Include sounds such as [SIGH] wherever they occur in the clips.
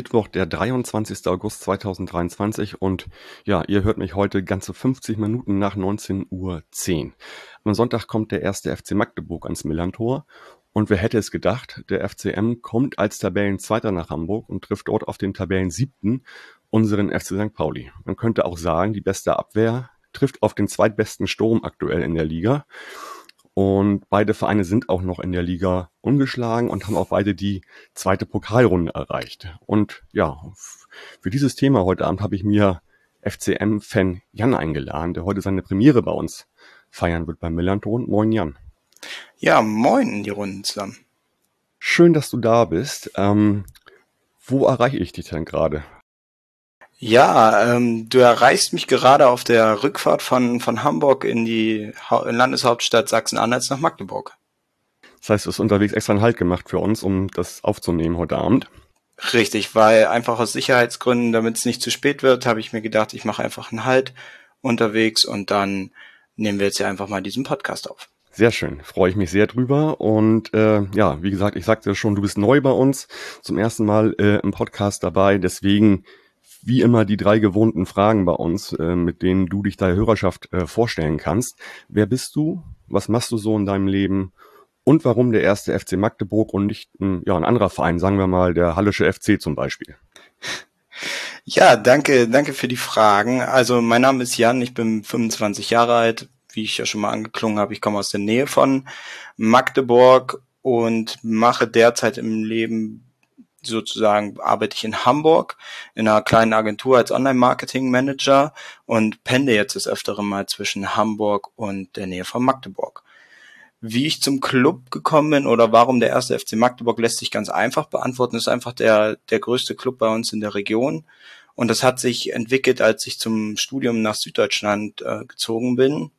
Mittwoch, der 23. August 2023 und ja, ihr hört mich heute ganze 50 Minuten nach 19.10 Uhr. Am Sonntag kommt der erste FC Magdeburg ans Millantor und wer hätte es gedacht, der FCM kommt als Tabellenzweiter nach Hamburg und trifft dort auf den Tabellensiebten, unseren FC St. Pauli. Man könnte auch sagen, die beste Abwehr trifft auf den zweitbesten Sturm aktuell in der Liga. Und beide Vereine sind auch noch in der Liga ungeschlagen und haben auch beide die zweite Pokalrunde erreicht. Und ja, für dieses Thema heute Abend habe ich mir FCM-Fan Jan eingeladen, der heute seine Premiere bei uns feiern wird beim Millanton. Moin Jan. Ja, moin in die Runden zusammen. Schön, dass du da bist. Ähm, wo erreiche ich dich denn gerade? Ja, ähm, du erreichst mich gerade auf der Rückfahrt von, von Hamburg in die ha Landeshauptstadt Sachsen-Anhalt nach Magdeburg. Das heißt, du hast unterwegs extra einen Halt gemacht für uns, um das aufzunehmen heute Abend. Richtig, weil einfach aus Sicherheitsgründen, damit es nicht zu spät wird, habe ich mir gedacht, ich mache einfach einen Halt unterwegs und dann nehmen wir jetzt ja einfach mal diesen Podcast auf. Sehr schön, freue ich mich sehr drüber. Und äh, ja, wie gesagt, ich sagte schon, du bist neu bei uns, zum ersten Mal äh, im Podcast dabei. Deswegen wie immer die drei gewohnten Fragen bei uns, äh, mit denen du dich der Hörerschaft äh, vorstellen kannst. Wer bist du? Was machst du so in deinem Leben? Und warum der erste FC Magdeburg und nicht ein, ja, ein anderer Verein, sagen wir mal der Hallische FC zum Beispiel? [LAUGHS] Ja, danke, danke für die Fragen. Also mein Name ist Jan, ich bin 25 Jahre alt, wie ich ja schon mal angeklungen habe. Ich komme aus der Nähe von Magdeburg und mache derzeit im Leben sozusagen arbeite ich in Hamburg in einer kleinen Agentur als Online-Marketing-Manager und pende jetzt das öftere Mal zwischen Hamburg und der Nähe von Magdeburg. Wie ich zum Club gekommen bin oder warum der erste FC Magdeburg lässt sich ganz einfach beantworten, ist einfach der, der größte Club bei uns in der Region. Und das hat sich entwickelt, als ich zum Studium nach Süddeutschland äh, gezogen bin,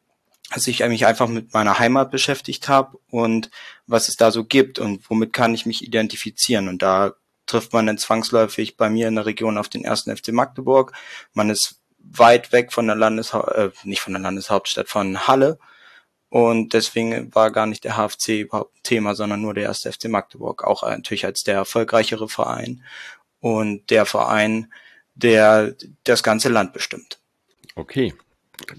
als ich mich einfach mit meiner Heimat beschäftigt habe und was es da so gibt und womit kann ich mich identifizieren. Und da trifft man dann zwangsläufig bei mir in der Region auf den ersten FC Magdeburg. Man ist weit weg von der Landeshau äh, nicht von der Landeshauptstadt, von Halle. Und deswegen war gar nicht der HFC überhaupt ein Thema, sondern nur der erste FC Magdeburg. Auch natürlich als der erfolgreichere Verein und der Verein, der das ganze Land bestimmt. Okay.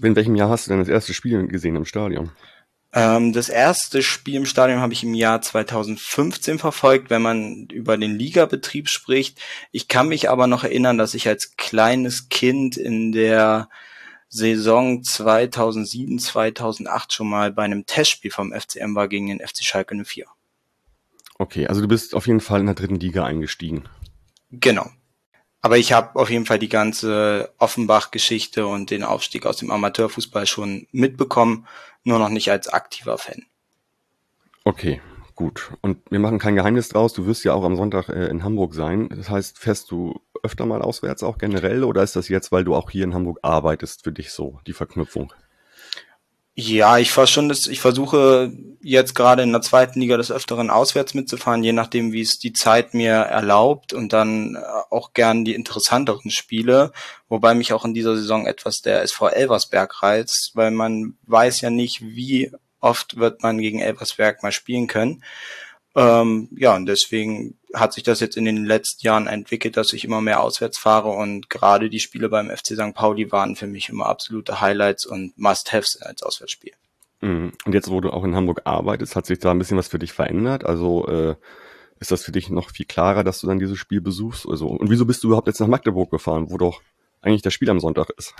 In welchem Jahr hast du denn das erste Spiel gesehen im Stadion? Ähm, das erste Spiel im Stadion habe ich im Jahr 2015 verfolgt, wenn man über den Ligabetrieb spricht. Ich kann mich aber noch erinnern, dass ich als kleines Kind in der Saison 2007, 2008 schon mal bei einem Testspiel vom FCM war gegen den FC Schalke 04. Okay, also du bist auf jeden Fall in der dritten Liga eingestiegen. Genau. Aber ich habe auf jeden Fall die ganze Offenbach-Geschichte und den Aufstieg aus dem Amateurfußball schon mitbekommen, nur noch nicht als aktiver Fan. Okay, gut. Und wir machen kein Geheimnis draus. Du wirst ja auch am Sonntag äh, in Hamburg sein. Das heißt, fährst du öfter mal auswärts auch generell oder ist das jetzt, weil du auch hier in Hamburg arbeitest, für dich so die Verknüpfung? Ja, ich schon ich versuche jetzt gerade in der zweiten Liga des Öfteren auswärts mitzufahren, je nachdem, wie es die Zeit mir erlaubt und dann äh, auch gern die interessanteren Spiele, wobei mich auch in dieser Saison etwas der SV Elversberg reizt, weil man weiß ja nicht, wie oft wird man gegen Elversberg mal spielen können. Ähm, ja, und deswegen hat sich das jetzt in den letzten Jahren entwickelt, dass ich immer mehr auswärts fahre und gerade die Spiele beim FC St. Pauli waren für mich immer absolute Highlights und Must-Haves als Auswärtsspiel. Mhm. Und jetzt, wo du auch in Hamburg arbeitest, hat sich da ein bisschen was für dich verändert? Also äh, ist das für dich noch viel klarer, dass du dann dieses Spiel besuchst? Also, und wieso bist du überhaupt jetzt nach Magdeburg gefahren, wo doch eigentlich das Spiel am Sonntag ist.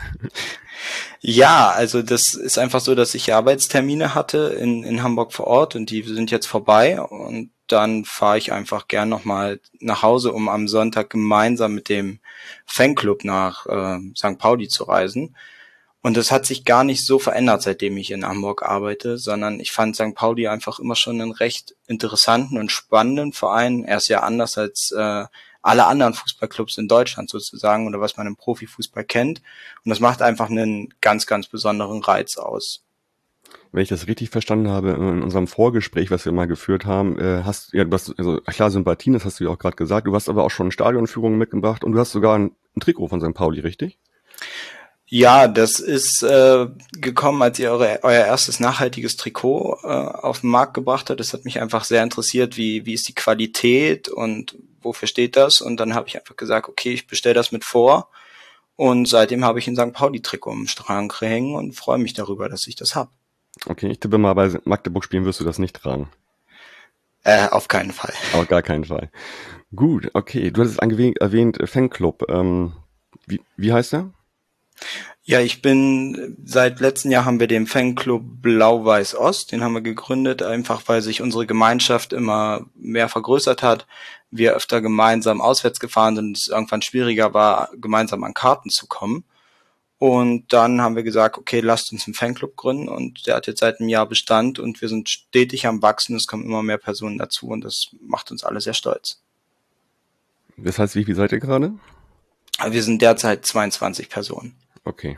Ja, also das ist einfach so, dass ich Arbeitstermine hatte in, in Hamburg vor Ort und die sind jetzt vorbei und dann fahre ich einfach gern nochmal nach Hause, um am Sonntag gemeinsam mit dem Fanclub nach äh, St. Pauli zu reisen. Und das hat sich gar nicht so verändert, seitdem ich in Hamburg arbeite, sondern ich fand St. Pauli einfach immer schon einen recht interessanten und spannenden Verein. Er ist ja anders als äh, alle anderen Fußballclubs in Deutschland sozusagen oder was man im Profifußball kennt. Und das macht einfach einen ganz, ganz besonderen Reiz aus. Wenn ich das richtig verstanden habe, in unserem Vorgespräch, was wir mal geführt haben, äh, hast ja, du hast also klar Sympathien, das hast du ja auch gerade gesagt. Du hast aber auch schon Stadionführungen mitgebracht und du hast sogar ein ein Trikot von St. Pauli, richtig? Ja, das ist äh, gekommen, als ihr eure, euer erstes nachhaltiges Trikot äh, auf den Markt gebracht habt. Das hat mich einfach sehr interessiert, wie, wie ist die Qualität und wofür steht das? Und dann habe ich einfach gesagt, okay, ich bestelle das mit vor. Und seitdem habe ich ein St. Pauli-Trikot im Schrank hängen und freue mich darüber, dass ich das habe. Okay, ich tippe mal, bei Magdeburg spielen wirst du das nicht tragen. Äh, auf keinen Fall. [LAUGHS] Auf gar keinen Fall. Gut, okay. Du hattest erwähnt, Fanclub. Ähm, wie, wie heißt der? Ja, ich bin, seit letzten Jahr haben wir den Fanclub Blau-Weiß-Ost, den haben wir gegründet, einfach weil sich unsere Gemeinschaft immer mehr vergrößert hat. Wir öfter gemeinsam auswärts gefahren sind und es irgendwann schwieriger war, gemeinsam an Karten zu kommen. Und dann haben wir gesagt, okay, lasst uns einen Fanclub gründen und der hat jetzt seit einem Jahr Bestand und wir sind stetig am Wachsen, es kommen immer mehr Personen dazu und das macht uns alle sehr stolz. Das heißt, wie viel seid ihr gerade? Wir sind derzeit 22 Personen. Okay.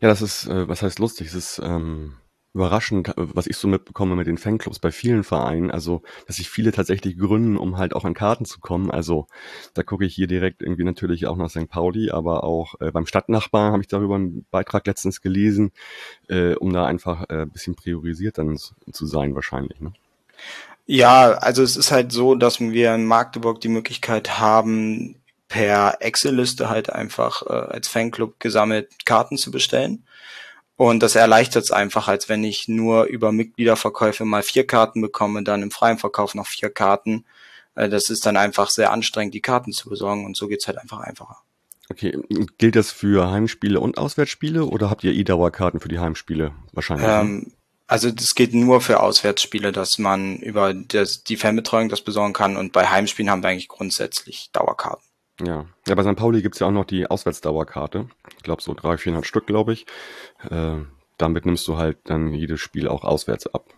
Ja, das ist, äh, was heißt lustig, es ist ähm, überraschend, was ich so mitbekomme mit den Fanclubs bei vielen Vereinen, also dass sich viele tatsächlich gründen, um halt auch an Karten zu kommen. Also da gucke ich hier direkt irgendwie natürlich auch nach St. Pauli, aber auch äh, beim Stadtnachbar habe ich darüber einen Beitrag letztens gelesen, äh, um da einfach äh, bisschen priorisiert dann zu sein wahrscheinlich. Ne? Ja, also es ist halt so, dass wir in Magdeburg die Möglichkeit haben, per Excel-Liste halt einfach äh, als Fanclub gesammelt Karten zu bestellen. Und das erleichtert es einfach, als wenn ich nur über Mitgliederverkäufe mal vier Karten bekomme, dann im freien Verkauf noch vier Karten. Äh, das ist dann einfach sehr anstrengend, die Karten zu besorgen und so geht's halt einfach einfacher. Okay, gilt das für Heimspiele und Auswärtsspiele oder habt ihr E-Dauerkarten für die Heimspiele wahrscheinlich? Ähm, also das geht nur für Auswärtsspiele, dass man über das, die Fanbetreuung das besorgen kann und bei Heimspielen haben wir eigentlich grundsätzlich Dauerkarten. Ja. Ja, bei St. Pauli gibt's ja auch noch die Auswärtsdauerkarte. Ich glaube so drei, vierhundert Stück, glaube ich. Äh, damit nimmst du halt dann jedes Spiel auch auswärts ab.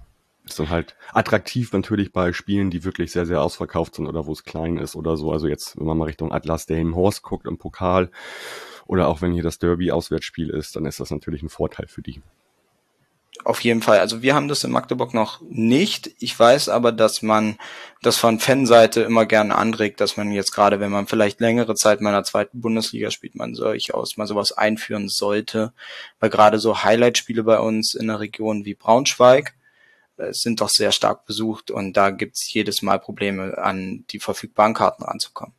Ist dann halt attraktiv natürlich bei Spielen, die wirklich sehr, sehr ausverkauft sind oder wo es klein ist oder so. Also jetzt, wenn man mal Richtung Atlas Horst guckt im Pokal oder auch wenn hier das Derby Auswärtsspiel ist, dann ist das natürlich ein Vorteil für die. Auf jeden Fall. Also wir haben das in Magdeburg noch nicht. Ich weiß aber, dass man das von Fanseite immer gerne anregt, dass man jetzt gerade, wenn man vielleicht längere Zeit mal in der zweiten Bundesliga spielt, man durchaus mal sowas einführen sollte. Weil gerade so Highlight-Spiele bei uns in der Region wie Braunschweig äh, sind doch sehr stark besucht und da gibt's jedes Mal Probleme, an die verfügbaren Karten ranzukommen.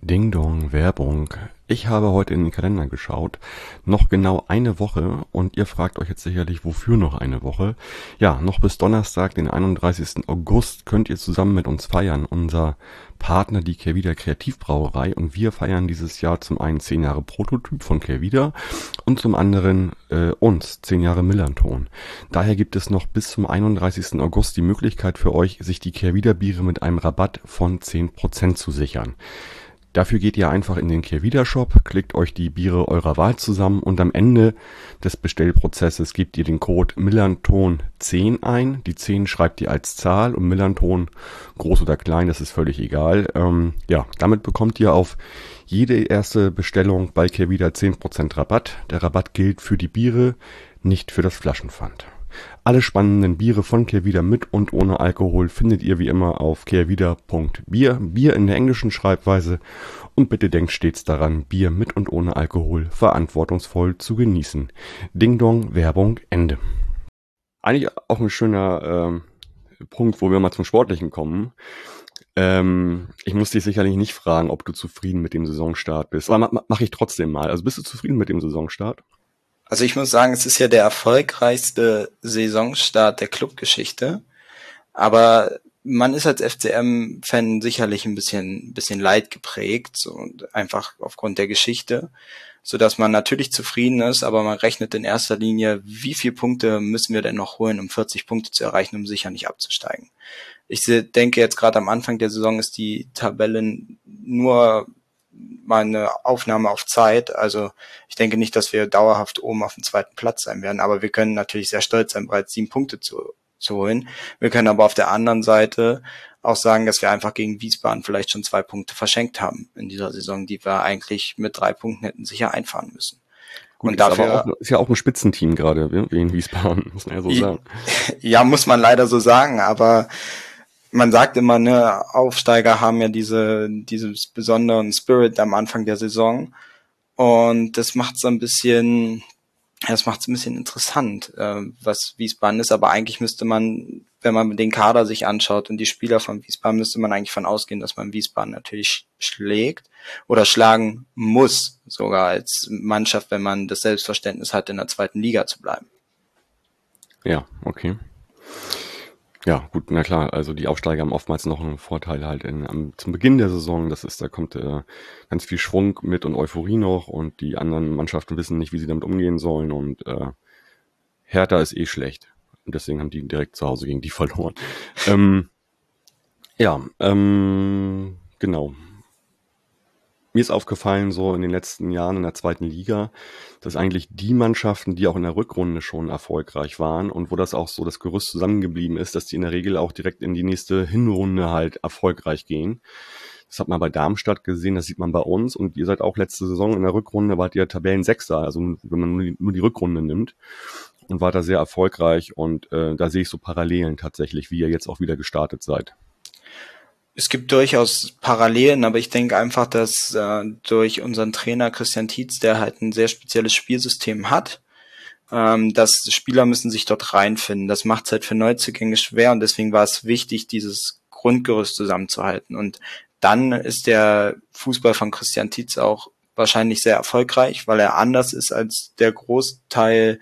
Ding Dong, Werbung. Ich habe heute in den Kalender geschaut. Noch genau eine Woche und ihr fragt euch jetzt sicherlich, wofür noch eine Woche? Ja, noch bis Donnerstag, den 31. August, könnt ihr zusammen mit uns feiern. Unser Partner, die Kehrwieder Kreativbrauerei und wir feiern dieses Jahr zum einen 10 Jahre Prototyp von Kehrwieder und zum anderen äh, uns 10 Jahre Millanton. Daher gibt es noch bis zum 31. August die Möglichkeit für euch, sich die Kehrwieder Biere mit einem Rabatt von 10% zu sichern. Dafür geht ihr einfach in den Kehrwieder Shop, klickt euch die Biere eurer Wahl zusammen und am Ende des Bestellprozesses gebt ihr den Code Millanton10 ein. Die 10 schreibt ihr als Zahl und Millanton groß oder klein, das ist völlig egal. Ähm, ja, damit bekommt ihr auf jede erste Bestellung bei Kehrwieder 10% Rabatt. Der Rabatt gilt für die Biere, nicht für das Flaschenpfand. Alle spannenden Biere von Kehrwieder mit und ohne Alkohol findet ihr wie immer auf kehrwieder.bier, Bier in der englischen Schreibweise und bitte denkt stets daran, Bier mit und ohne Alkohol verantwortungsvoll zu genießen. Ding Dong, Werbung, Ende. Eigentlich auch ein schöner ähm, Punkt, wo wir mal zum Sportlichen kommen. Ähm, ich muss dich sicherlich nicht fragen, ob du zufrieden mit dem Saisonstart bist, aber ma mache ich trotzdem mal. Also bist du zufrieden mit dem Saisonstart? Also ich muss sagen, es ist ja der erfolgreichste Saisonstart der Clubgeschichte. Aber man ist als FCM-Fan sicherlich ein bisschen, bisschen leid geprägt so, einfach aufgrund der Geschichte, so dass man natürlich zufrieden ist, aber man rechnet in erster Linie, wie viele Punkte müssen wir denn noch holen, um 40 Punkte zu erreichen, um sicher nicht abzusteigen. Ich denke jetzt gerade am Anfang der Saison ist die Tabelle nur meine Aufnahme auf Zeit. Also ich denke nicht, dass wir dauerhaft oben auf dem zweiten Platz sein werden, aber wir können natürlich sehr stolz sein, bereits sieben Punkte zu, zu holen. Wir können aber auf der anderen Seite auch sagen, dass wir einfach gegen Wiesbaden vielleicht schon zwei Punkte verschenkt haben in dieser Saison, die wir eigentlich mit drei Punkten hätten sicher einfahren müssen. Gut, und dafür auch, ist ja auch ein Spitzenteam gerade wie in Wiesbaden, muss man ja so sagen. [LAUGHS] Ja, muss man leider so sagen, aber man sagt immer, ne, Aufsteiger haben ja diese, dieses besonderen Spirit am Anfang der Saison. Und das macht so ein bisschen, das macht es ein bisschen interessant, äh, was Wiesbaden ist. Aber eigentlich müsste man, wenn man den Kader sich anschaut und die Spieler von Wiesbaden, müsste man eigentlich von ausgehen, dass man Wiesbaden natürlich schlägt oder schlagen muss, sogar als Mannschaft, wenn man das Selbstverständnis hat, in der zweiten Liga zu bleiben. Ja, okay. Ja, gut, na klar, also die Aufsteiger haben oftmals noch einen Vorteil halt in, am, zum Beginn der Saison. Das ist, da kommt äh, ganz viel Schwung mit und Euphorie noch und die anderen Mannschaften wissen nicht, wie sie damit umgehen sollen und äh, Hertha ist eh schlecht. Und deswegen haben die direkt zu Hause gegen die [LAUGHS] verloren. ähm, ja, ähm, genau mir ist aufgefallen, so in den letzten Jahren in der zweiten Liga, dass eigentlich die Mannschaften, die auch in der Rückrunde schon erfolgreich waren und wo das auch so das Gerüst zusammengeblieben ist, dass die in der Regel auch direkt in die nächste Hinrunde halt erfolgreich gehen. Das hat man bei Darmstadt gesehen, das sieht man bei uns und ihr seid auch letzte Saison in der Rückrunde, wart ihr Tabellensechster, also wenn man nur die, nur die Rückrunde nimmt und war da sehr erfolgreich und äh, da sehe ich so Parallelen tatsächlich, wie ihr jetzt auch wieder gestartet seid es gibt durchaus Parallelen, aber ich denke einfach, dass äh, durch unseren Trainer Christian Tietz, der halt ein sehr spezielles Spielsystem hat, ähm, dass Spieler müssen sich dort reinfinden. Das macht es halt für Neuzugänge schwer und deswegen war es wichtig, dieses Grundgerüst zusammenzuhalten. Und dann ist der Fußball von Christian Tietz auch wahrscheinlich sehr erfolgreich, weil er anders ist als der Großteil,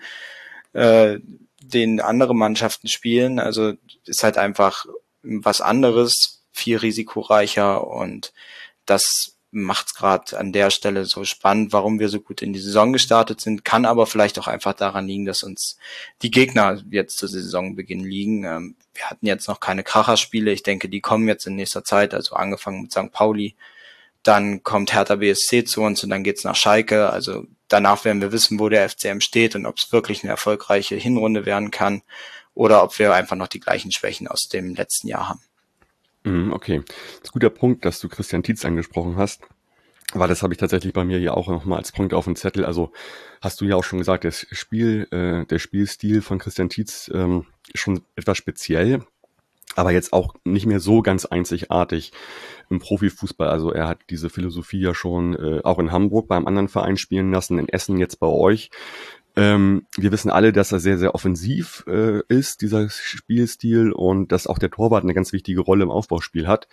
äh, den andere Mannschaften spielen. Also ist halt einfach was anderes, viel risikoreicher und das macht es gerade an der Stelle so spannend, warum wir so gut in die Saison gestartet sind, kann aber vielleicht auch einfach daran liegen, dass uns die Gegner jetzt zu Saisonbeginn liegen. Ähm, wir hatten jetzt noch keine Kracherspiele, ich denke, die kommen jetzt in nächster Zeit, also angefangen mit St. Pauli, dann kommt Hertha BSC zu uns und dann geht's nach Schalke. Also danach werden wir wissen, wo der FCM steht und ob es wirklich eine erfolgreiche Hinrunde werden kann oder ob wir einfach noch die gleichen Schwächen aus dem letzten Jahr haben. Mhm, okay, das ist ein guter Punkt, dass du Christian Tietz angesprochen hast. Weil das habe ich tatsächlich bei mir hier auch nochmal als Punkt auf dem Zettel. Also hast du ja auch schon gesagt, das Spiel, äh, der Spielstil von Christian Tietz ähm, ist schon etwas speziell, aber jetzt auch nicht mehr so ganz einzigartig im Profifußball. Also er hat diese Philosophie ja schon äh, auch in Hamburg beim anderen Verein spielen lassen, in Essen jetzt bei euch. Ähm, wir wissen alle, dass er sehr, sehr offensiv äh, ist, dieser Spielstil, und dass auch der Torwart eine ganz wichtige Rolle im Aufbauspiel hat.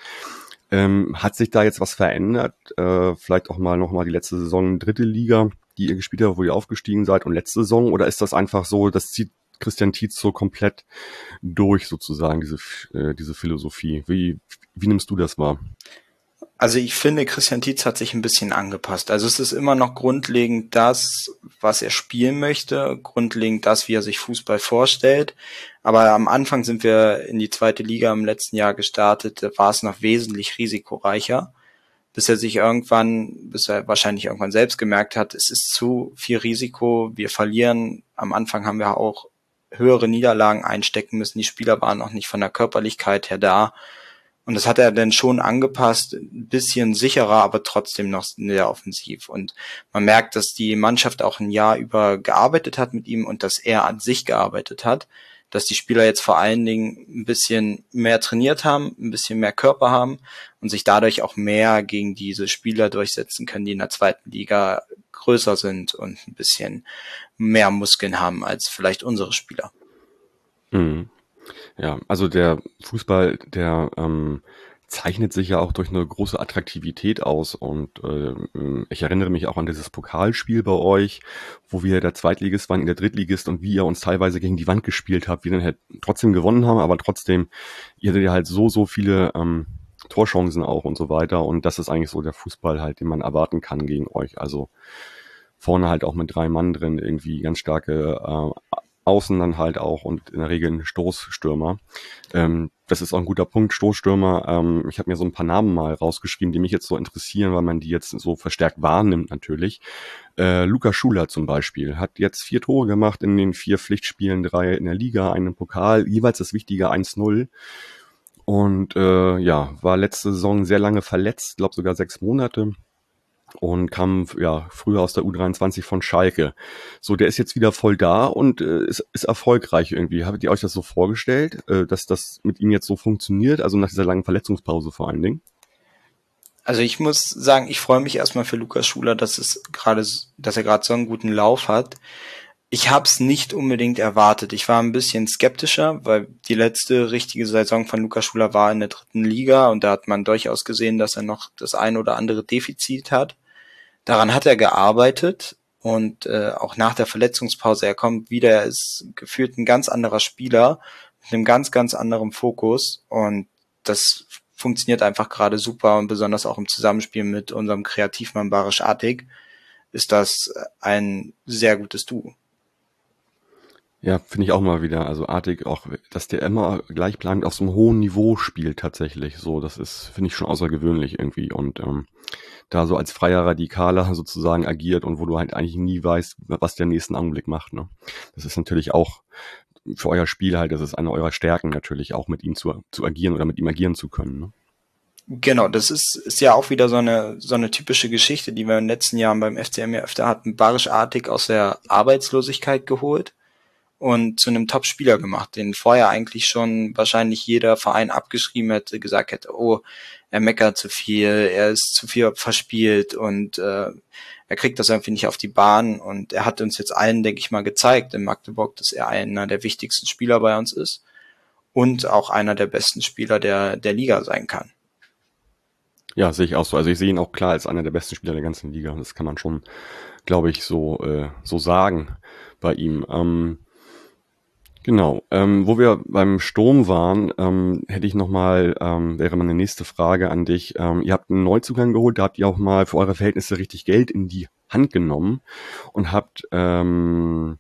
Ähm, hat sich da jetzt was verändert? Äh, vielleicht auch mal nochmal die letzte Saison dritte Liga, die ihr gespielt habt, wo ihr aufgestiegen seid, und letzte Saison? Oder ist das einfach so, das zieht Christian Tietz so komplett durch sozusagen, diese, äh, diese Philosophie? Wie, wie nimmst du das wahr? Also ich finde, Christian Tietz hat sich ein bisschen angepasst. Also es ist immer noch grundlegend das, was er spielen möchte, grundlegend das, wie er sich Fußball vorstellt. Aber am Anfang sind wir in die zweite Liga im letzten Jahr gestartet, da war es noch wesentlich risikoreicher, bis er sich irgendwann, bis er wahrscheinlich irgendwann selbst gemerkt hat, es ist zu viel Risiko, wir verlieren. Am Anfang haben wir auch höhere Niederlagen einstecken müssen, die Spieler waren noch nicht von der Körperlichkeit her da und das hat er dann schon angepasst, ein bisschen sicherer, aber trotzdem noch sehr offensiv. Und man merkt, dass die Mannschaft auch ein Jahr über gearbeitet hat mit ihm und dass er an sich gearbeitet hat. Dass die Spieler jetzt vor allen Dingen ein bisschen mehr trainiert haben, ein bisschen mehr Körper haben und sich dadurch auch mehr gegen diese Spieler durchsetzen können, die in der zweiten Liga größer sind und ein bisschen mehr Muskeln haben als vielleicht unsere Spieler. Mhm. Ja, also der Fußball, der ähm, zeichnet sich ja auch durch eine große Attraktivität aus. Und äh, ich erinnere mich auch an dieses Pokalspiel bei euch, wo wir der Zweitligist waren, in der Drittligist und wie ihr uns teilweise gegen die Wand gespielt habt, wir dann halt trotzdem gewonnen haben, aber trotzdem, ihr hattet ja halt so, so viele ähm, Torchancen auch und so weiter. Und das ist eigentlich so der Fußball halt, den man erwarten kann gegen euch. Also vorne halt auch mit drei Mann drin irgendwie ganz starke äh, außen dann halt auch und in der Regel ein Stoßstürmer. Ähm, das ist auch ein guter Punkt, Stoßstürmer. Ähm, ich habe mir so ein paar Namen mal rausgeschrieben, die mich jetzt so interessieren, weil man die jetzt so verstärkt wahrnimmt natürlich. Äh, Luca Schuler zum Beispiel hat jetzt vier Tore gemacht in den vier Pflichtspielen, drei in der Liga, einen Pokal, jeweils das wichtige 1-0. Und äh, ja, war letzte Saison sehr lange verletzt, glaube sogar sechs Monate und kam ja früher aus der U23 von Schalke. So, der ist jetzt wieder voll da und äh, ist, ist erfolgreich irgendwie. Habt ihr euch das so vorgestellt, äh, dass das mit ihm jetzt so funktioniert? Also nach dieser langen Verletzungspause vor allen Dingen? Also ich muss sagen, ich freue mich erstmal für Lukas Schuler, dass es gerade, dass er gerade so einen guten Lauf hat. Ich habe es nicht unbedingt erwartet. Ich war ein bisschen skeptischer, weil die letzte richtige Saison von Lukas Schuler war in der dritten Liga und da hat man durchaus gesehen, dass er noch das ein oder andere Defizit hat. Daran hat er gearbeitet und äh, auch nach der Verletzungspause, er kommt wieder, er ist gefühlt ein ganz anderer Spieler mit einem ganz, ganz anderen Fokus und das funktioniert einfach gerade super und besonders auch im Zusammenspiel mit unserem Kreativmann Barisch Artig ist das ein sehr gutes Duo. Ja, finde ich auch mal wieder. Also artig auch, dass der immer gleichbleibend auf so einem hohen Niveau spielt tatsächlich. So, das ist, finde ich schon außergewöhnlich irgendwie. Und ähm, da so als freier Radikaler [LAUGHS] sozusagen agiert und wo du halt eigentlich nie weißt, was der nächsten Augenblick macht. Ne? Das ist natürlich auch für euer Spiel halt, das ist eine eurer Stärken natürlich, auch mit ihm zu, zu agieren oder mit ihm agieren zu können. Ne? Genau, das ist, ist ja auch wieder so eine, so eine typische Geschichte, die wir in den letzten Jahren beim FCM ja öfter hatten. Barisch-artig aus der Arbeitslosigkeit geholt und zu einem Top-Spieler gemacht, den vorher eigentlich schon wahrscheinlich jeder Verein abgeschrieben hätte, gesagt hätte, oh, er meckert zu viel, er ist zu viel verspielt und äh, er kriegt das irgendwie nicht auf die Bahn und er hat uns jetzt allen, denke ich mal, gezeigt in Magdeburg, dass er einer der wichtigsten Spieler bei uns ist und auch einer der besten Spieler der, der Liga sein kann. Ja, sehe ich auch so. Also ich sehe ihn auch klar als einer der besten Spieler der ganzen Liga. Das kann man schon, glaube ich, so, äh, so sagen bei ihm. Ähm, Genau. Ähm, wo wir beim Sturm waren, ähm, hätte ich nochmal, ähm, wäre meine nächste Frage an dich. Ähm, ihr habt einen Neuzugang geholt, da habt ihr auch mal für eure Verhältnisse richtig Geld in die Hand genommen und habt ähm,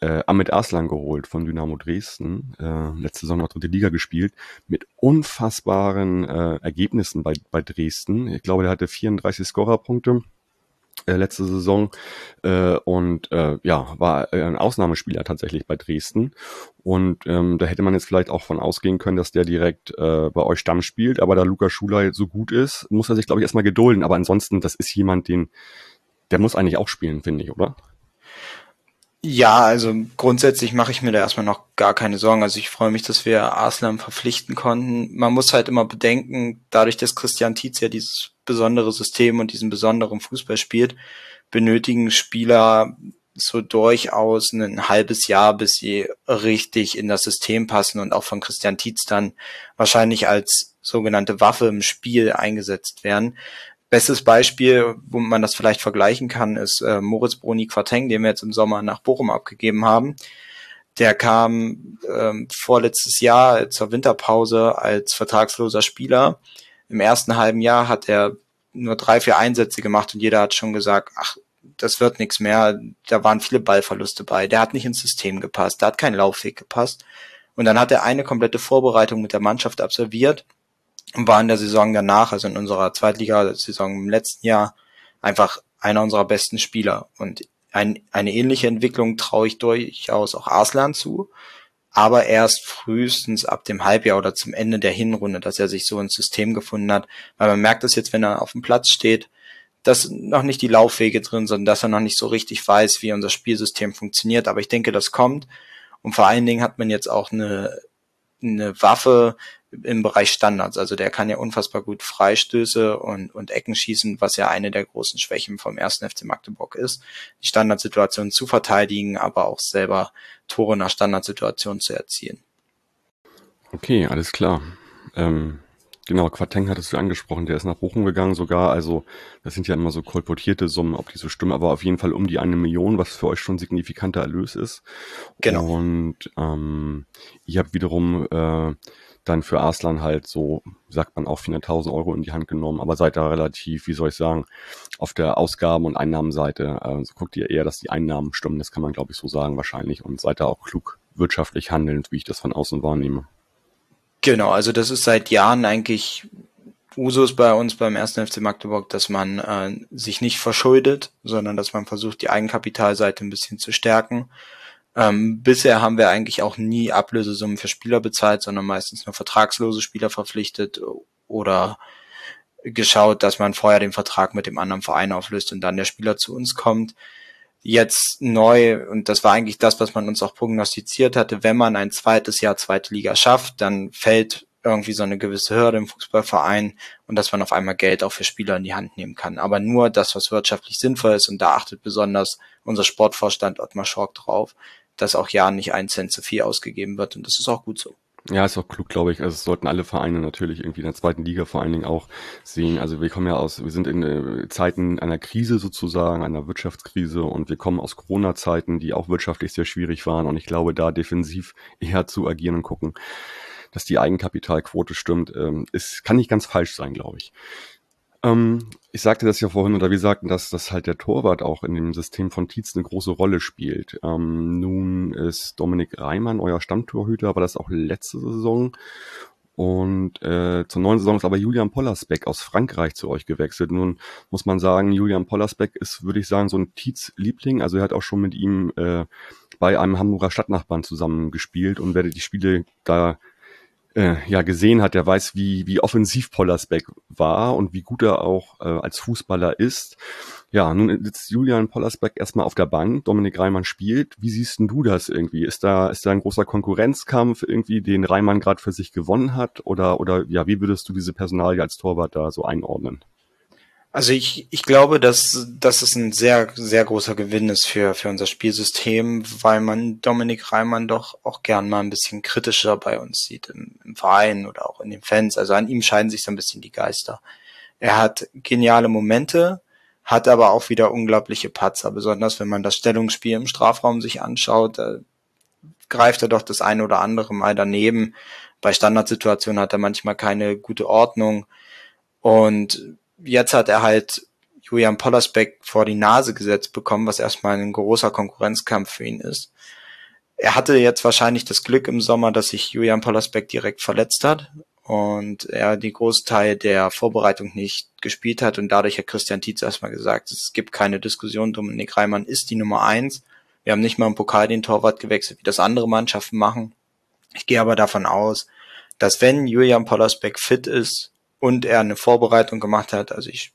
äh, Ahmed Arslan geholt von Dynamo Dresden, äh, letzte Saison noch dritte Liga gespielt, mit unfassbaren äh, Ergebnissen bei, bei Dresden. Ich glaube, der hatte 34 Scorerpunkte äh, letzte Saison äh, und äh, ja, war äh, ein Ausnahmespieler tatsächlich bei Dresden. Und ähm, da hätte man jetzt vielleicht auch von ausgehen können, dass der direkt äh, bei euch Stamm spielt. Aber da Lukas Schuler so gut ist, muss er sich, glaube ich, erstmal gedulden. Aber ansonsten, das ist jemand, den, der muss eigentlich auch spielen, finde ich, oder? Ja, also grundsätzlich mache ich mir da erstmal noch gar keine Sorgen. Also ich freue mich, dass wir Arslan verpflichten konnten. Man muss halt immer bedenken, dadurch, dass Christian Tietz ja dieses besondere System und diesen besonderen Fußball spielt, benötigen Spieler so durchaus ein halbes Jahr, bis sie richtig in das System passen und auch von Christian Tietz dann wahrscheinlich als sogenannte Waffe im Spiel eingesetzt werden. Bestes Beispiel, wo man das vielleicht vergleichen kann, ist äh, Moritz Bruni Quateng, den wir jetzt im Sommer nach Bochum abgegeben haben. Der kam ähm, vorletztes Jahr zur Winterpause als vertragsloser Spieler. Im ersten halben Jahr hat er nur drei, vier Einsätze gemacht und jeder hat schon gesagt, ach, das wird nichts mehr. Da waren viele Ballverluste bei. Der hat nicht ins System gepasst. Der hat keinen Laufweg gepasst. Und dann hat er eine komplette Vorbereitung mit der Mannschaft absolviert und war in der Saison danach, also in unserer Zweitliga-Saison im letzten Jahr, einfach einer unserer besten Spieler. Und ein, eine ähnliche Entwicklung traue ich durchaus auch Arslan zu, aber erst frühestens ab dem Halbjahr oder zum Ende der Hinrunde, dass er sich so ins System gefunden hat. Weil man merkt es jetzt, wenn er auf dem Platz steht, dass noch nicht die Laufwege drin sind, dass er noch nicht so richtig weiß, wie unser Spielsystem funktioniert. Aber ich denke, das kommt. Und vor allen Dingen hat man jetzt auch eine, eine Waffe, im Bereich Standards. Also der kann ja unfassbar gut Freistöße und, und Ecken schießen, was ja eine der großen Schwächen vom ersten FC Magdeburg ist. Die Standardsituation zu verteidigen, aber auch selber Tore nach Standardsituation zu erzielen. Okay, alles klar. Ähm, genau, Quateng hattest du angesprochen, der ist nach Bochum gegangen sogar. Also das sind ja immer so kolportierte Summen, ob die so stimmen, aber auf jeden Fall um die eine Million, was für euch schon signifikanter Erlös ist. Genau. Und ähm, ihr habt wiederum äh, dann für Arslan halt so, sagt man auch 400.000 Euro in die Hand genommen, aber seid da relativ, wie soll ich sagen, auf der Ausgaben- und Einnahmenseite, also guckt ihr eher, dass die Einnahmen stimmen, das kann man glaube ich so sagen wahrscheinlich und seid da auch klug wirtschaftlich handelnd, wie ich das von außen wahrnehme. Genau, also das ist seit Jahren eigentlich Usus bei uns beim ersten FC Magdeburg, dass man äh, sich nicht verschuldet, sondern dass man versucht, die Eigenkapitalseite ein bisschen zu stärken ähm, bisher haben wir eigentlich auch nie Ablösesummen für Spieler bezahlt, sondern meistens nur vertragslose Spieler verpflichtet oder geschaut, dass man vorher den Vertrag mit dem anderen Verein auflöst und dann der Spieler zu uns kommt. Jetzt neu, und das war eigentlich das, was man uns auch prognostiziert hatte, wenn man ein zweites Jahr zweite Liga schafft, dann fällt irgendwie so eine gewisse Hürde im Fußballverein und dass man auf einmal Geld auch für Spieler in die Hand nehmen kann. Aber nur das, was wirtschaftlich sinnvoll ist und da achtet besonders unser Sportvorstand Ottmar Schork drauf, dass auch ja nicht ein Cent zu viel ausgegeben wird und das ist auch gut so. Ja, ist auch klug, glaube ich. Also es sollten alle Vereine natürlich irgendwie in der zweiten Liga vor allen Dingen auch sehen. Also wir kommen ja aus, wir sind in äh, Zeiten einer Krise sozusagen, einer Wirtschaftskrise und wir kommen aus Corona-Zeiten, die auch wirtschaftlich sehr schwierig waren. Und ich glaube, da defensiv [LAUGHS] eher zu agieren und gucken, dass die Eigenkapitalquote stimmt, ähm, ist, kann nicht ganz falsch sein, glaube ich. Ähm, ich sagte das ja vorhin, oder wir sagten, dass, dass halt der Torwart auch in dem System von Tietz eine große Rolle spielt. Ähm, nun ist Dominik Reimann euer Stammtorhüter, war das auch letzte Saison. Und äh, zur neuen Saison ist aber Julian Pollersbeck aus Frankreich zu euch gewechselt. Nun muss man sagen, Julian Pollersbeck ist, würde ich sagen, so ein Tietz-Liebling. Also er hat auch schon mit ihm äh, bei einem Hamburger Stadtnachbarn zusammen gespielt und werde die Spiele da äh, ja gesehen hat, der weiß, wie, wie offensiv Pollersbeck war und wie gut er auch äh, als Fußballer ist. Ja, nun sitzt Julian Pollersbeck erstmal auf der Bank, Dominik Reimann spielt. Wie siehst denn du das irgendwie? Ist da, ist da ein großer Konkurrenzkampf irgendwie, den Reimann gerade für sich gewonnen hat? Oder, oder ja, wie würdest du diese Personalie als Torwart da so einordnen? Also ich, ich glaube, dass, dass es ein sehr, sehr großer Gewinn ist für, für unser Spielsystem, weil man Dominik Reimann doch auch gern mal ein bisschen kritischer bei uns sieht, im, im Verein oder auch in den Fans. Also an ihm scheiden sich so ein bisschen die Geister. Er hat geniale Momente, hat aber auch wieder unglaubliche Patzer, besonders wenn man das Stellungsspiel im Strafraum sich anschaut, da greift er doch das eine oder andere Mal daneben. Bei Standardsituationen hat er manchmal keine gute Ordnung und jetzt hat er halt Julian Pollersbeck vor die Nase gesetzt bekommen, was erstmal ein großer Konkurrenzkampf für ihn ist. Er hatte jetzt wahrscheinlich das Glück im Sommer, dass sich Julian Pollersbeck direkt verletzt hat und er die Großteil der Vorbereitung nicht gespielt hat und dadurch hat Christian Tietz erstmal gesagt, es gibt keine Diskussion, Dominik Reimann ist die Nummer eins. Wir haben nicht mal im Pokal den Torwart gewechselt, wie das andere Mannschaften machen. Ich gehe aber davon aus, dass wenn Julian Pollersbeck fit ist, und er eine Vorbereitung gemacht hat, also ich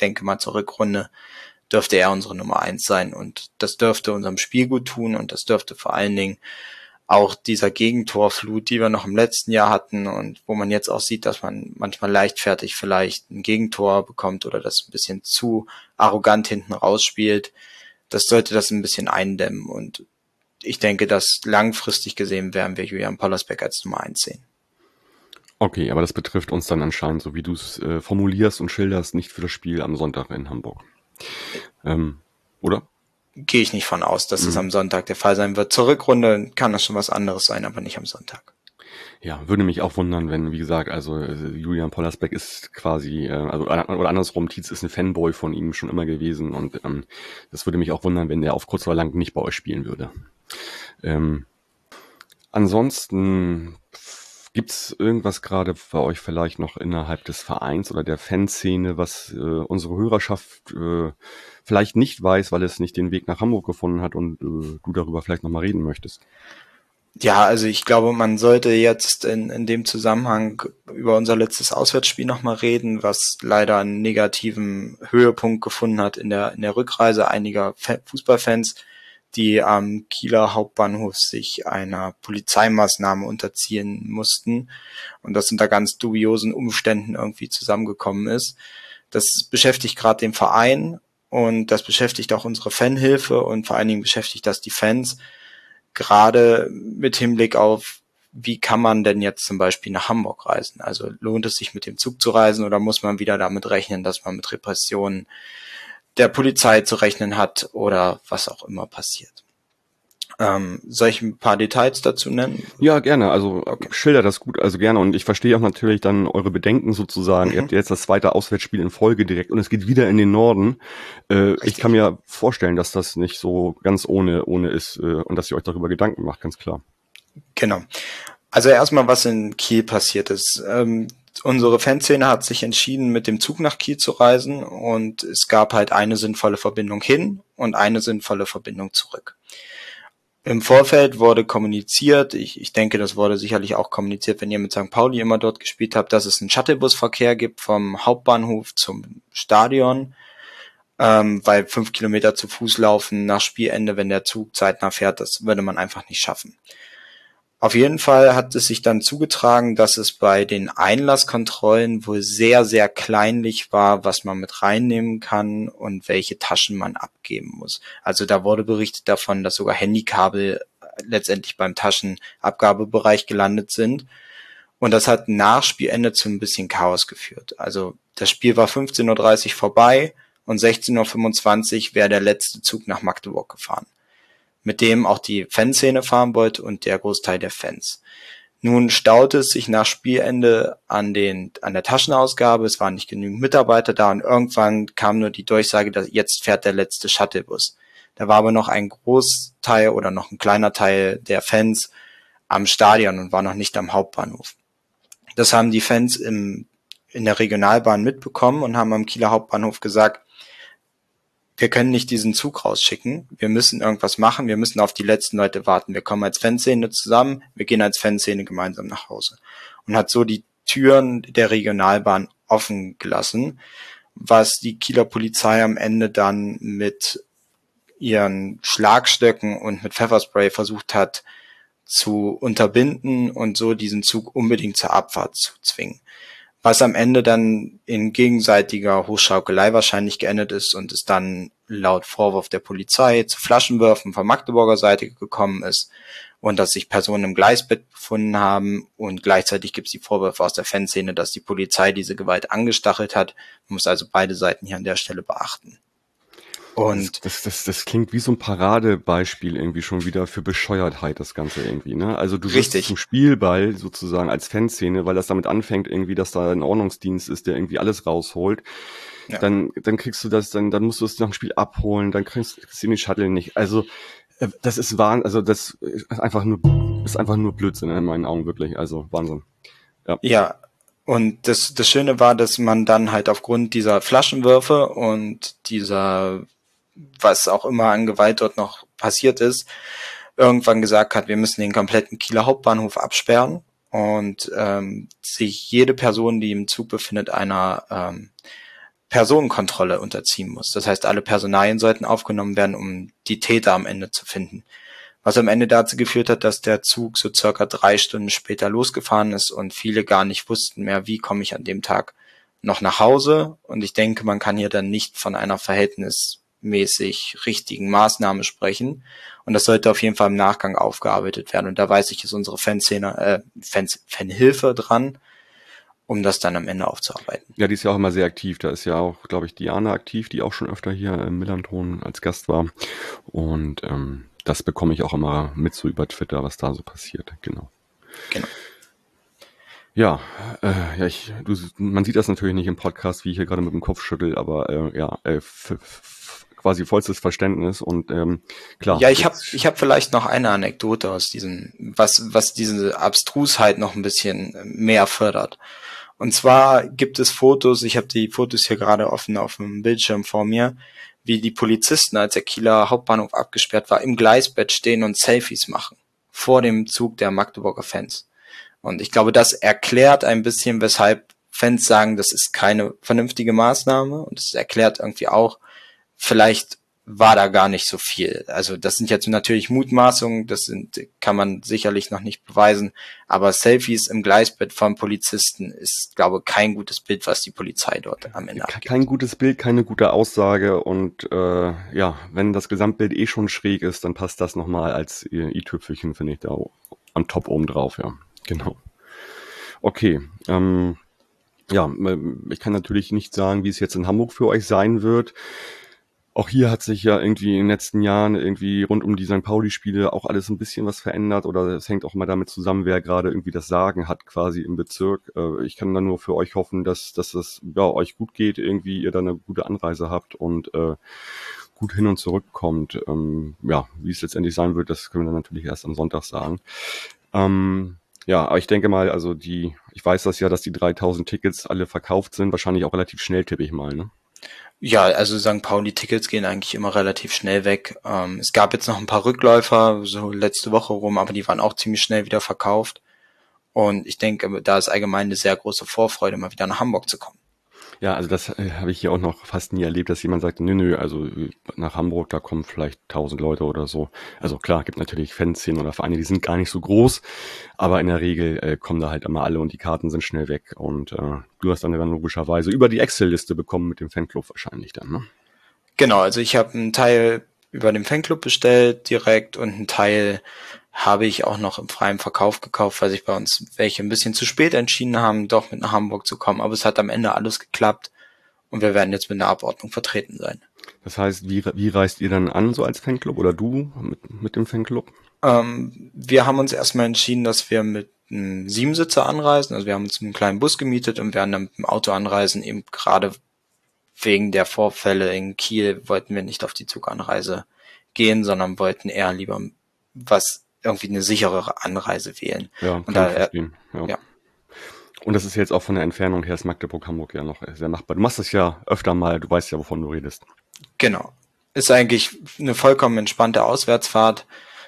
denke mal zur Rückrunde, dürfte er unsere Nummer eins sein und das dürfte unserem Spiel gut tun und das dürfte vor allen Dingen auch dieser Gegentorflut, die wir noch im letzten Jahr hatten und wo man jetzt auch sieht, dass man manchmal leichtfertig vielleicht ein Gegentor bekommt oder das ein bisschen zu arrogant hinten rausspielt, das sollte das ein bisschen eindämmen und ich denke, dass langfristig gesehen werden wir Julian Pollersbeck als Nummer eins sehen. Okay, aber das betrifft uns dann anscheinend, so wie du es äh, formulierst und schilderst, nicht für das Spiel am Sonntag in Hamburg. Ähm, oder? Gehe ich nicht von aus, dass mhm. es am Sonntag der Fall sein wird. Zur Rückrunde kann das schon was anderes sein, aber nicht am Sonntag. Ja, würde mich auch wundern, wenn, wie gesagt, also äh, Julian Pollersbeck ist quasi, äh, also oder andersrum, Tietz ist ein Fanboy von ihm schon immer gewesen und ähm, das würde mich auch wundern, wenn der auf kurz oder lang nicht bei euch spielen würde. Ähm, ansonsten Gibt's irgendwas gerade bei euch vielleicht noch innerhalb des Vereins oder der Fanszene, was äh, unsere Hörerschaft äh, vielleicht nicht weiß, weil es nicht den Weg nach Hamburg gefunden hat und äh, du darüber vielleicht nochmal reden möchtest? Ja, also ich glaube, man sollte jetzt in, in dem Zusammenhang über unser letztes Auswärtsspiel nochmal reden, was leider einen negativen Höhepunkt gefunden hat in der, in der Rückreise einiger Fußballfans die am Kieler Hauptbahnhof sich einer Polizeimaßnahme unterziehen mussten und das unter ganz dubiosen Umständen irgendwie zusammengekommen ist. Das beschäftigt gerade den Verein und das beschäftigt auch unsere Fanhilfe und vor allen Dingen beschäftigt das die Fans, gerade mit Hinblick auf, wie kann man denn jetzt zum Beispiel nach Hamburg reisen? Also lohnt es sich mit dem Zug zu reisen oder muss man wieder damit rechnen, dass man mit Repressionen der Polizei zu rechnen hat oder was auch immer passiert. Ähm, soll ich ein paar Details dazu nennen? Ja, gerne. Also okay. schilder das gut, also gerne. Und ich verstehe auch natürlich dann eure Bedenken sozusagen. Mhm. Ihr habt jetzt das zweite Auswärtsspiel in Folge direkt und es geht wieder in den Norden. Äh, ich kann mir vorstellen, dass das nicht so ganz ohne, ohne ist äh, und dass ihr euch darüber Gedanken macht, ganz klar. Genau. Also erstmal, was in Kiel passiert ist. Ähm, unsere Fanszene hat sich entschieden, mit dem Zug nach Kiel zu reisen und es gab halt eine sinnvolle Verbindung hin und eine sinnvolle Verbindung zurück. Im Vorfeld wurde kommuniziert, ich, ich denke, das wurde sicherlich auch kommuniziert, wenn ihr mit St. Pauli immer dort gespielt habt, dass es einen Shuttlebusverkehr gibt vom Hauptbahnhof zum Stadion, ähm, weil fünf Kilometer zu Fuß laufen nach Spielende, wenn der Zug zeitnah fährt, das würde man einfach nicht schaffen. Auf jeden Fall hat es sich dann zugetragen, dass es bei den Einlasskontrollen wohl sehr, sehr kleinlich war, was man mit reinnehmen kann und welche Taschen man abgeben muss. Also da wurde berichtet davon, dass sogar Handykabel letztendlich beim Taschenabgabebereich gelandet sind. Und das hat nach Spielende zu ein bisschen Chaos geführt. Also das Spiel war 15.30 Uhr vorbei und 16.25 Uhr wäre der letzte Zug nach Magdeburg gefahren mit dem auch die Fanszene fahren wollte und der Großteil der Fans. Nun staute es sich nach Spielende an den, an der Taschenausgabe. Es waren nicht genügend Mitarbeiter da und irgendwann kam nur die Durchsage, dass jetzt fährt der letzte Shuttlebus. Da war aber noch ein Großteil oder noch ein kleiner Teil der Fans am Stadion und war noch nicht am Hauptbahnhof. Das haben die Fans im, in der Regionalbahn mitbekommen und haben am Kieler Hauptbahnhof gesagt, wir können nicht diesen Zug rausschicken. Wir müssen irgendwas machen. Wir müssen auf die letzten Leute warten. Wir kommen als Fanszene zusammen. Wir gehen als Fanszene gemeinsam nach Hause. Und hat so die Türen der Regionalbahn offen gelassen, was die Kieler Polizei am Ende dann mit ihren Schlagstöcken und mit Pfefferspray versucht hat zu unterbinden und so diesen Zug unbedingt zur Abfahrt zu zwingen was am Ende dann in gegenseitiger Hochschaukelei wahrscheinlich geendet ist und es dann laut Vorwurf der Polizei zu Flaschenwürfen von Magdeburger Seite gekommen ist und dass sich Personen im Gleisbett befunden haben und gleichzeitig gibt es die Vorwürfe aus der Fanszene, dass die Polizei diese Gewalt angestachelt hat. Man muss also beide Seiten hier an der Stelle beachten. Und das, das, das, das klingt wie so ein Paradebeispiel irgendwie schon wieder für Bescheuertheit, das Ganze irgendwie, ne? Also du bist zum Spielball sozusagen als Fanszene, weil das damit anfängt irgendwie, dass da ein Ordnungsdienst ist, der irgendwie alles rausholt. Ja. Dann, dann kriegst du das, dann, dann musst du es nach dem Spiel abholen, dann kriegst, kriegst du den Shuttle nicht. Also, äh, das ist Wahnsinn, also das ist einfach nur, ist einfach nur Blödsinn in meinen Augen, wirklich. Also, Wahnsinn. Ja. ja, und das, das Schöne war, dass man dann halt aufgrund dieser Flaschenwürfe und dieser was auch immer an Gewalt dort noch passiert ist, irgendwann gesagt hat, wir müssen den kompletten Kieler Hauptbahnhof absperren und ähm, sich jede Person, die im Zug befindet, einer ähm, Personenkontrolle unterziehen muss. Das heißt, alle Personalien sollten aufgenommen werden, um die Täter am Ende zu finden. Was am Ende dazu geführt hat, dass der Zug so circa drei Stunden später losgefahren ist und viele gar nicht wussten mehr, wie komme ich an dem Tag noch nach Hause. Und ich denke, man kann hier dann nicht von einer Verhältnis mäßig richtigen Maßnahme sprechen. Und das sollte auf jeden Fall im Nachgang aufgearbeitet werden. Und da weiß ich, ist unsere Fanszene, äh, Fans, Fanhilfe dran, um das dann am Ende aufzuarbeiten. Ja, die ist ja auch immer sehr aktiv. Da ist ja auch, glaube ich, Diana aktiv, die auch schon öfter hier im Millanton als Gast war. Und ähm, das bekomme ich auch immer mit so über Twitter, was da so passiert. Genau. Genau. Ja, äh, ja, ich, du, man sieht das natürlich nicht im Podcast, wie ich hier gerade mit dem Kopf schüttel, aber äh, ja, äh, quasi vollstes Verständnis und ähm, klar. Ja, ich habe ich hab vielleicht noch eine Anekdote aus diesem, was, was diese Abstrusheit noch ein bisschen mehr fördert. Und zwar gibt es Fotos, ich habe die Fotos hier gerade offen auf dem Bildschirm vor mir, wie die Polizisten, als der Kieler Hauptbahnhof abgesperrt war, im Gleisbett stehen und Selfies machen. Vor dem Zug der Magdeburger Fans. Und ich glaube, das erklärt ein bisschen, weshalb Fans sagen, das ist keine vernünftige Maßnahme. Und es erklärt irgendwie auch, vielleicht war da gar nicht so viel. Also das sind jetzt natürlich Mutmaßungen, das sind, kann man sicherlich noch nicht beweisen, aber Selfies im Gleisbett von Polizisten ist, glaube kein gutes Bild, was die Polizei dort am Ende hat. Kein gutes Bild, keine gute Aussage und äh, ja, wenn das Gesamtbild eh schon schräg ist, dann passt das nochmal als i-Tüpfelchen, finde ich, da am Top oben drauf, ja. Genau. Okay, ähm, ja, ich kann natürlich nicht sagen, wie es jetzt in Hamburg für euch sein wird auch hier hat sich ja irgendwie in den letzten Jahren irgendwie rund um die St. Pauli-Spiele auch alles ein bisschen was verändert oder es hängt auch mal damit zusammen, wer gerade irgendwie das Sagen hat quasi im Bezirk. Äh, ich kann dann nur für euch hoffen, dass, dass das ja, euch gut geht, irgendwie ihr da eine gute Anreise habt und äh, gut hin und zurück kommt. Ähm, ja, wie es letztendlich sein wird, das können wir dann natürlich erst am Sonntag sagen. Ähm, ja, aber ich denke mal, also die, ich weiß das ja, dass die 3000 Tickets alle verkauft sind, wahrscheinlich auch relativ schnell, tippe ich mal, ne? Ja, also St. Pauli-Tickets gehen eigentlich immer relativ schnell weg. Ähm, es gab jetzt noch ein paar Rückläufer, so letzte Woche rum, aber die waren auch ziemlich schnell wieder verkauft. Und ich denke, da ist allgemein eine sehr große Vorfreude, mal wieder nach Hamburg zu kommen. Ja, also das äh, habe ich hier auch noch fast nie erlebt, dass jemand sagt, nö, nö, also äh, nach Hamburg, da kommen vielleicht tausend Leute oder so. Also klar, gibt natürlich Fanszenen oder Vereine, die sind gar nicht so groß, aber in der Regel äh, kommen da halt immer alle und die Karten sind schnell weg. Und äh, du hast dann dann logischerweise über die Excel-Liste bekommen mit dem Fanclub wahrscheinlich dann, ne? Genau, also ich habe einen Teil über den Fanclub bestellt direkt und einen Teil habe ich auch noch im freien Verkauf gekauft, weil sich bei uns welche ein bisschen zu spät entschieden haben, doch mit nach Hamburg zu kommen. Aber es hat am Ende alles geklappt und wir werden jetzt mit einer Abordnung vertreten sein. Das heißt, wie, wie reist ihr dann an, so als Fanclub oder du mit, mit dem Fanclub? Ähm, wir haben uns erstmal entschieden, dass wir mit einem Siebensitzer anreisen. Also wir haben uns einen kleinen Bus gemietet und werden dann mit dem Auto anreisen. Eben gerade wegen der Vorfälle in Kiel wollten wir nicht auf die Zuganreise gehen, sondern wollten eher lieber was irgendwie eine sicherere Anreise wählen. Ja, und da, ja. ja. Und das ist jetzt auch von der Entfernung her ist Magdeburg-Hamburg ja noch sehr machbar. Du machst das ja öfter mal, du weißt ja, wovon du redest. Genau. Ist eigentlich eine vollkommen entspannte Auswärtsfahrt.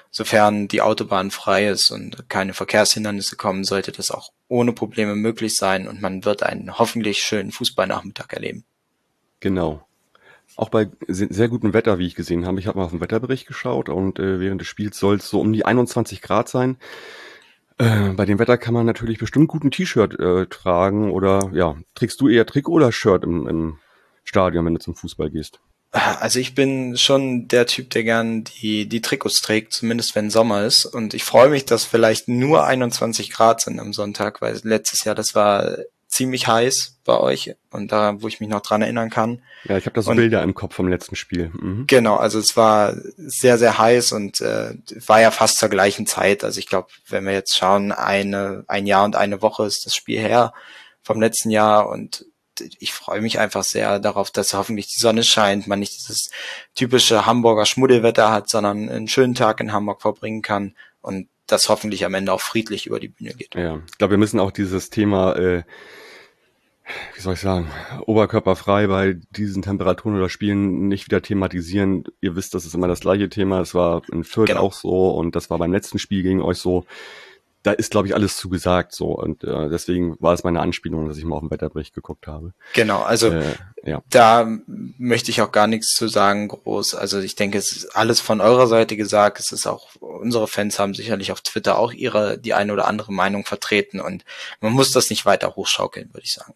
Sofern die Autobahn frei ist und keine Verkehrshindernisse kommen, sollte das auch ohne Probleme möglich sein und man wird einen hoffentlich schönen Fußballnachmittag erleben. Genau. Auch bei sehr gutem Wetter, wie ich gesehen habe. Ich habe mal auf den Wetterbericht geschaut und äh, während des Spiels soll es so um die 21 Grad sein. Äh, bei dem Wetter kann man natürlich bestimmt gut T-Shirt äh, tragen oder ja, trägst du eher Trikot oder Shirt im, im Stadion, wenn du zum Fußball gehst? Also ich bin schon der Typ, der gern die, die Trikots trägt, zumindest wenn Sommer ist. Und ich freue mich, dass vielleicht nur 21 Grad sind am Sonntag, weil letztes Jahr das war ziemlich heiß bei euch und da, wo ich mich noch dran erinnern kann. Ja, ich habe da so Bilder im Kopf vom letzten Spiel. Mhm. Genau, also es war sehr, sehr heiß und äh, war ja fast zur gleichen Zeit. Also ich glaube, wenn wir jetzt schauen, eine, ein Jahr und eine Woche ist das Spiel her vom letzten Jahr und ich freue mich einfach sehr darauf, dass hoffentlich die Sonne scheint, man nicht dieses typische Hamburger Schmuddelwetter hat, sondern einen schönen Tag in Hamburg verbringen kann und das hoffentlich am Ende auch friedlich über die Bühne geht. Ja, ich glaube, wir müssen auch dieses Thema äh, wie soll ich sagen, oberkörperfrei bei diesen Temperaturen oder Spielen nicht wieder thematisieren. Ihr wisst, das ist immer das gleiche Thema. Das war in Fürth genau. auch so und das war beim letzten Spiel gegen euch so. Da ist, glaube ich, alles zugesagt so und äh, deswegen war es meine Anspielung, dass ich mal auf den Wetterbericht geguckt habe. Genau, also äh, ja. da möchte ich auch gar nichts zu sagen groß. Also ich denke, es ist alles von eurer Seite gesagt. Es ist auch unsere Fans haben sicherlich auf Twitter auch ihre die eine oder andere Meinung vertreten und man muss das nicht weiter hochschaukeln, würde ich sagen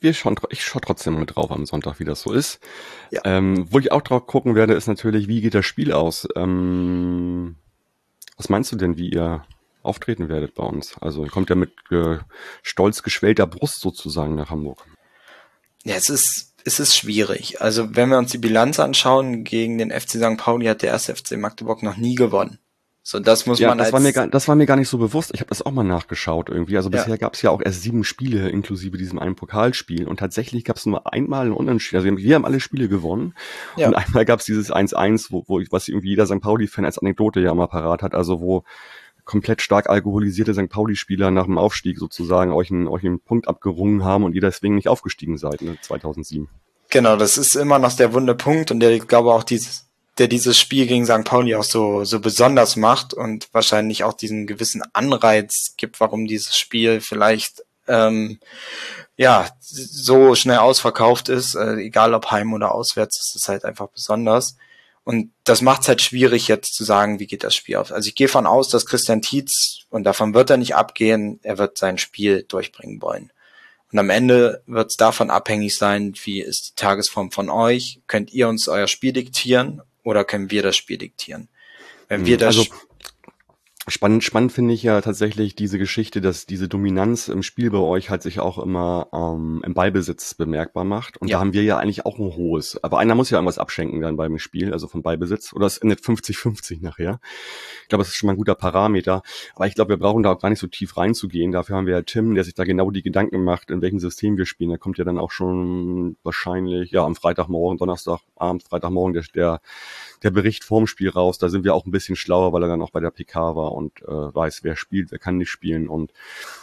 wir schauen, ich schaue trotzdem mal drauf am Sonntag, wie das so ist. Ja. Ähm, wo ich auch drauf gucken werde, ist natürlich, wie geht das Spiel aus? Ähm, was meinst du denn, wie ihr auftreten werdet bei uns? Also ihr kommt ja mit äh, stolz geschwellter Brust sozusagen nach Hamburg. Ja, es ist, es ist schwierig. Also wenn wir uns die Bilanz anschauen, gegen den FC St. Pauli hat der erste FC Magdeburg noch nie gewonnen. So, das muss ja, man das als war mir gar, das war mir gar nicht so bewusst. Ich habe das auch mal nachgeschaut irgendwie. Also bisher ja. gab es ja auch erst sieben Spiele inklusive diesem einen Pokalspiel und tatsächlich gab es nur einmal ein Unentschieden. Also wir haben alle Spiele gewonnen ja. und einmal gab es dieses 1-1, wo, wo was irgendwie jeder St. Pauli-Fan als Anekdote ja mal parat hat. Also wo komplett stark alkoholisierte St. Pauli-Spieler nach dem Aufstieg sozusagen euch einen, euch einen Punkt abgerungen haben und ihr deswegen nicht aufgestiegen seid, ne, 2007. Genau, das ist immer noch der wunde Punkt und der, ich glaube auch dieses der dieses Spiel gegen St. Pauli auch so, so besonders macht und wahrscheinlich auch diesen gewissen Anreiz gibt, warum dieses Spiel vielleicht ähm, ja so schnell ausverkauft ist, äh, egal ob heim oder auswärts, ist es halt einfach besonders. Und das macht es halt schwierig, jetzt zu sagen, wie geht das Spiel auf. Also ich gehe von aus, dass Christian Tietz, und davon wird er nicht abgehen, er wird sein Spiel durchbringen wollen. Und am Ende wird es davon abhängig sein, wie ist die Tagesform von euch. Könnt ihr uns euer Spiel diktieren oder können wir das Spiel diktieren? Wenn wir hm, das also, Spannend, spannend finde ich ja tatsächlich diese Geschichte, dass diese Dominanz im Spiel bei euch halt sich auch immer ähm, im Ballbesitz bemerkbar macht. Und ja. da haben wir ja eigentlich auch ein hohes. Aber einer muss ja irgendwas abschenken dann beim Spiel, also vom Ballbesitz. Oder es endet 50-50 nachher. Ich glaube, das ist schon mal ein guter Parameter. Aber ich glaube, wir brauchen da auch gar nicht so tief reinzugehen. Dafür haben wir ja Tim, der sich da genau die Gedanken macht, in welchem System wir spielen. Der kommt ja dann auch schon wahrscheinlich, ja, am Freitagmorgen, Donnerstagabend, Freitagmorgen der, der, der Bericht vorm Spiel raus. Da sind wir auch ein bisschen schlauer, weil er dann auch bei der PK war und äh, weiß, wer spielt, wer kann nicht spielen. Und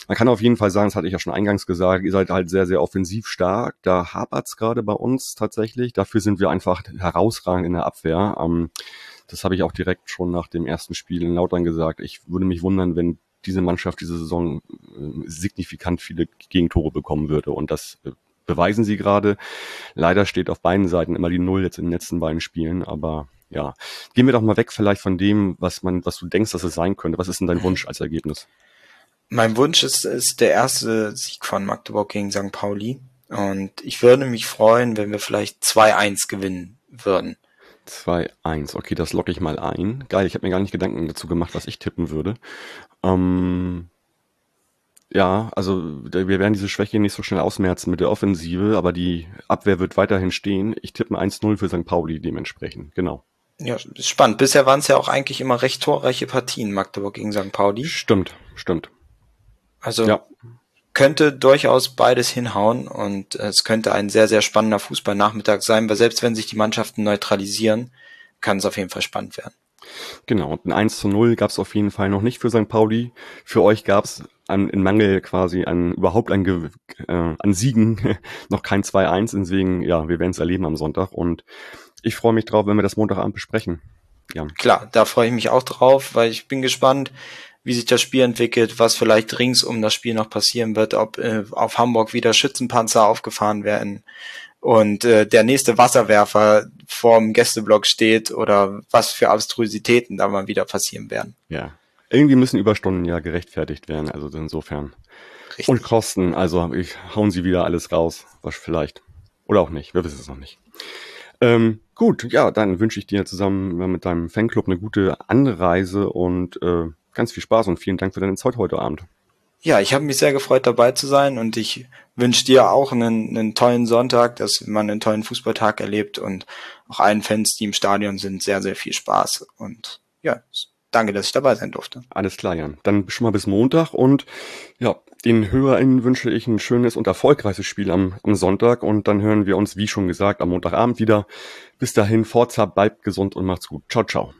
man kann auf jeden Fall sagen, das hatte ich ja schon eingangs gesagt, ihr seid halt sehr, sehr offensiv stark. Da hapert's gerade bei uns tatsächlich. Dafür sind wir einfach herausragend in der Abwehr. Ähm, das habe ich auch direkt schon nach dem ersten Spiel in Lautern gesagt. Ich würde mich wundern, wenn diese Mannschaft diese Saison äh, signifikant viele Gegentore bekommen würde. Und das äh, beweisen sie gerade. Leider steht auf beiden Seiten immer die Null jetzt in den letzten beiden Spielen, aber ja. Gehen wir doch mal weg vielleicht von dem, was man, was du denkst, dass es sein könnte. Was ist denn dein Wunsch als Ergebnis? Mein Wunsch ist, ist der erste Sieg von Magdeburg gegen St. Pauli. Und ich würde mich freuen, wenn wir vielleicht 2-1 gewinnen würden. 2-1. Okay, das locke ich mal ein. Geil, ich habe mir gar nicht Gedanken dazu gemacht, was ich tippen würde. Ähm, ja, also wir werden diese Schwäche nicht so schnell ausmerzen mit der Offensive, aber die Abwehr wird weiterhin stehen. Ich tippe 1-0 für St. Pauli dementsprechend, genau. Ja, spannend. Bisher waren es ja auch eigentlich immer recht torreiche Partien, Magdeburg gegen St. Pauli. Stimmt, stimmt. Also ja. könnte durchaus beides hinhauen und es könnte ein sehr, sehr spannender Fußballnachmittag sein, weil selbst wenn sich die Mannschaften neutralisieren, kann es auf jeden Fall spannend werden. Genau, und ein 1 zu 0 gab es auf jeden Fall noch nicht für St. Pauli. Für euch gab es in Mangel quasi an überhaupt an, äh, an Siegen [LAUGHS] noch kein 2-1. Deswegen, ja, wir werden es erleben am Sonntag. Und ich freue mich drauf, wenn wir das Montagabend besprechen. Ja. Klar, da freue ich mich auch drauf, weil ich bin gespannt, wie sich das Spiel entwickelt, was vielleicht rings um das Spiel noch passieren wird, ob äh, auf Hamburg wieder Schützenpanzer aufgefahren werden und äh, der nächste Wasserwerfer vorm Gästeblock steht oder was für Abstrusitäten da mal wieder passieren werden. Ja. Irgendwie müssen Überstunden ja gerechtfertigt werden, also insofern. Richtig. Und Kosten, also ich hauen sie wieder alles raus, was vielleicht. Oder auch nicht, wir wissen es noch nicht. Ähm, gut, ja, dann wünsche ich dir zusammen mit deinem Fanclub eine gute Anreise und äh, ganz viel Spaß und vielen Dank für deine Zeit heute Abend. Ja, ich habe mich sehr gefreut, dabei zu sein und ich wünsche dir auch einen, einen tollen Sonntag, dass man einen tollen Fußballtag erlebt und auch allen Fans, die im Stadion sind, sehr, sehr viel Spaß. Und ja, danke, dass ich dabei sein durfte. Alles klar, Jan. Dann schon mal bis Montag und ja, den HörerInnen wünsche ich ein schönes und erfolgreiches Spiel am, am Sonntag und dann hören wir uns, wie schon gesagt, am Montagabend wieder. Bis dahin, Forza, bleibt gesund und macht's gut. Ciao, ciao.